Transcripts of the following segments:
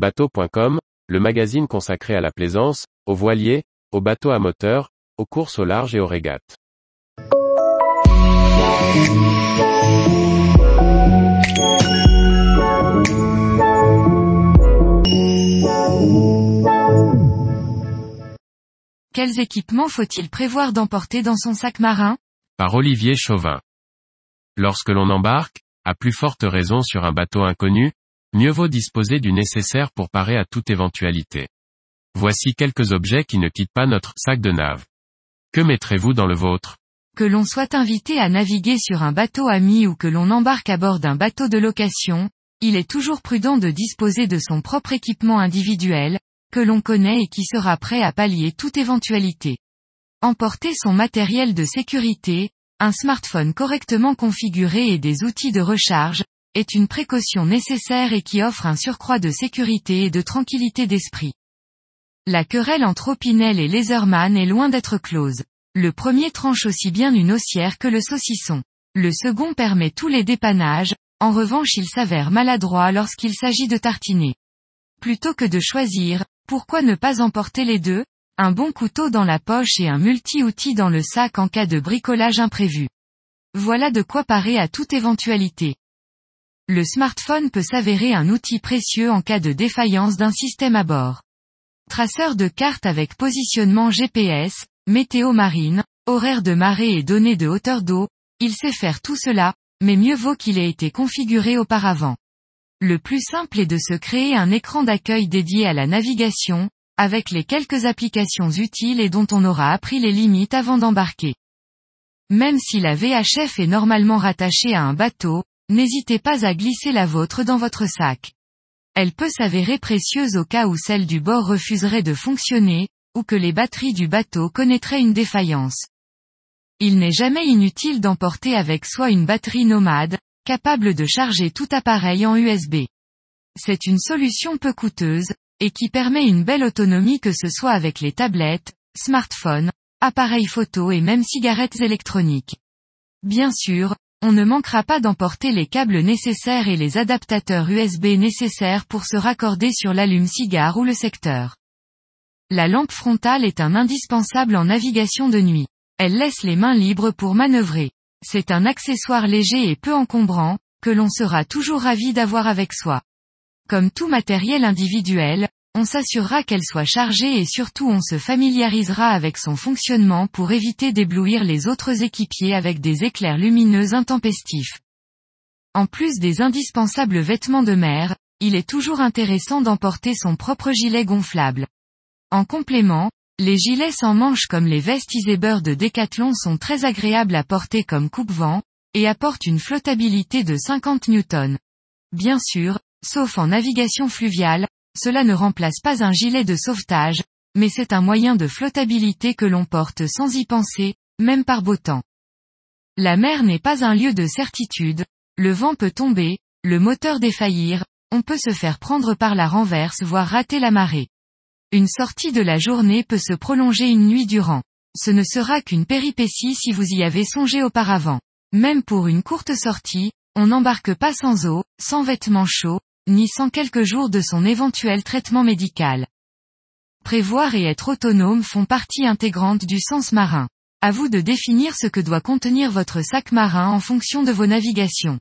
Bateau.com, le magazine consacré à la plaisance, aux voiliers, aux bateaux à moteur, aux courses au large et aux régates. Quels équipements faut-il prévoir d'emporter dans son sac marin? Par Olivier Chauvin. Lorsque l'on embarque, à plus forte raison sur un bateau inconnu, mieux vaut disposer du nécessaire pour parer à toute éventualité. Voici quelques objets qui ne quittent pas notre sac de nave. Que mettrez-vous dans le vôtre? Que l'on soit invité à naviguer sur un bateau ami ou que l'on embarque à bord d'un bateau de location, il est toujours prudent de disposer de son propre équipement individuel, que l'on connaît et qui sera prêt à pallier toute éventualité. Emporter son matériel de sécurité, un smartphone correctement configuré et des outils de recharge, est une précaution nécessaire et qui offre un surcroît de sécurité et de tranquillité d'esprit. La querelle entre Opinel et Laserman est loin d'être close. Le premier tranche aussi bien une haussière que le saucisson. Le second permet tous les dépannages, en revanche il s'avère maladroit lorsqu'il s'agit de tartiner. Plutôt que de choisir, pourquoi ne pas emporter les deux? Un bon couteau dans la poche et un multi-outil dans le sac en cas de bricolage imprévu. Voilà de quoi parer à toute éventualité. Le smartphone peut s'avérer un outil précieux en cas de défaillance d'un système à bord. Traceur de cartes avec positionnement GPS, météo marine, horaire de marée et données de hauteur d'eau, il sait faire tout cela, mais mieux vaut qu'il ait été configuré auparavant. Le plus simple est de se créer un écran d'accueil dédié à la navigation, avec les quelques applications utiles et dont on aura appris les limites avant d'embarquer. Même si la VHF est normalement rattachée à un bateau, n'hésitez pas à glisser la vôtre dans votre sac. Elle peut s'avérer précieuse au cas où celle du bord refuserait de fonctionner, ou que les batteries du bateau connaîtraient une défaillance. Il n'est jamais inutile d'emporter avec soi une batterie nomade, capable de charger tout appareil en USB. C'est une solution peu coûteuse, et qui permet une belle autonomie que ce soit avec les tablettes, smartphones, appareils photo et même cigarettes électroniques. Bien sûr, on ne manquera pas d'emporter les câbles nécessaires et les adaptateurs USB nécessaires pour se raccorder sur l'allume-cigare ou le secteur. La lampe frontale est un indispensable en navigation de nuit. Elle laisse les mains libres pour manœuvrer. C'est un accessoire léger et peu encombrant, que l'on sera toujours ravi d'avoir avec soi. Comme tout matériel individuel, on s'assurera qu'elle soit chargée et surtout on se familiarisera avec son fonctionnement pour éviter d'éblouir les autres équipiers avec des éclairs lumineux intempestifs. En plus des indispensables vêtements de mer, il est toujours intéressant d'emporter son propre gilet gonflable. En complément, les gilets sans manches comme les vestes de Decathlon sont très agréables à porter comme coupe-vent, et apportent une flottabilité de 50 newtons. Bien sûr, sauf en navigation fluviale, cela ne remplace pas un gilet de sauvetage, mais c'est un moyen de flottabilité que l'on porte sans y penser, même par beau temps. La mer n'est pas un lieu de certitude, le vent peut tomber, le moteur défaillir, on peut se faire prendre par la renverse voire rater la marée. Une sortie de la journée peut se prolonger une nuit durant. Ce ne sera qu'une péripétie si vous y avez songé auparavant. Même pour une courte sortie, on n'embarque pas sans eau, sans vêtements chauds, ni sans quelques jours de son éventuel traitement médical. Prévoir et être autonome font partie intégrante du sens marin. À vous de définir ce que doit contenir votre sac marin en fonction de vos navigations.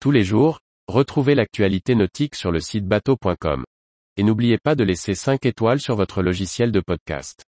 Tous les jours, retrouvez l'actualité nautique sur le site bateau.com. Et n'oubliez pas de laisser 5 étoiles sur votre logiciel de podcast.